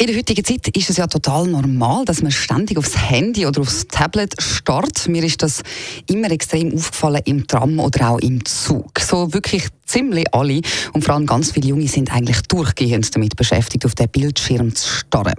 in der heutigen Zeit ist es ja total normal, dass man ständig aufs Handy oder aufs Tablet starrt. Mir ist das immer extrem aufgefallen im Tram oder auch im Zug. So wirklich ziemlich alle und vor allem ganz viele Junge sind eigentlich durchgehend damit beschäftigt, auf den Bildschirm zu starren.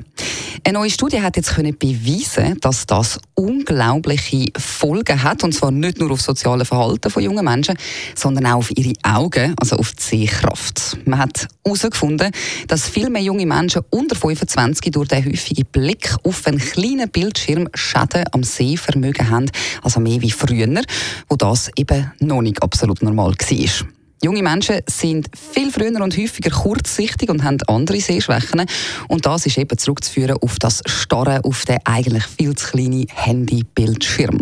Eine neue Studie hat jetzt können beweisen, dass das unglaubliche Folgen hat und zwar nicht nur auf soziale Verhalten von jungen Menschen, sondern auch auf ihre Augen, also auf die Sehkraft. Man hat herausgefunden, dass viel mehr junge Menschen unter 25 durch den häufigen Blick auf einen kleinen Bildschirm Schäden am Sehvermögen haben, also mehr wie früher, wo das eben noch nicht absolut normal war. Junge Menschen sind viel früher und häufiger kurzsichtig und haben andere Sehschwächen. Und das ist eben zurückzuführen auf das Starren auf den eigentlich viel zu kleinen Handybildschirm.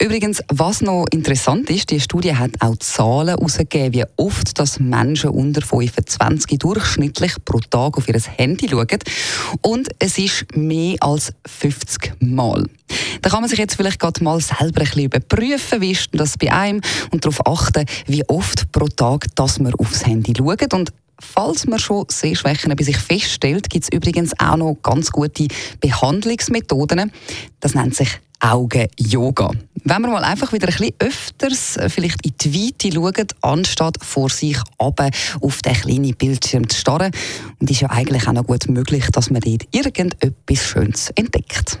Übrigens, was noch interessant ist, die Studie hat auch Zahlen herausgegeben, wie oft das Menschen unter 25 durchschnittlich pro Tag auf ihr Handy schauen. Und es ist mehr als 50 Mal. Da kann man sich jetzt vielleicht gerade mal selber ein bisschen überprüfen, wie ist das bei einem und darauf achten, wie oft pro Tag, dass man aufs Handy schaut. Und Falls man schon Sehschwächen bei sich feststellt, gibt es übrigens auch noch ganz gute Behandlungsmethoden. Das nennt sich Augen-Yoga. Wenn man mal einfach wieder ein bisschen öfters äh, vielleicht in die Weite schaut, anstatt vor sich runter auf den kleinen Bildschirm zu starren. Und ist ja eigentlich auch noch gut möglich, dass man dort irgendetwas Schönes entdeckt.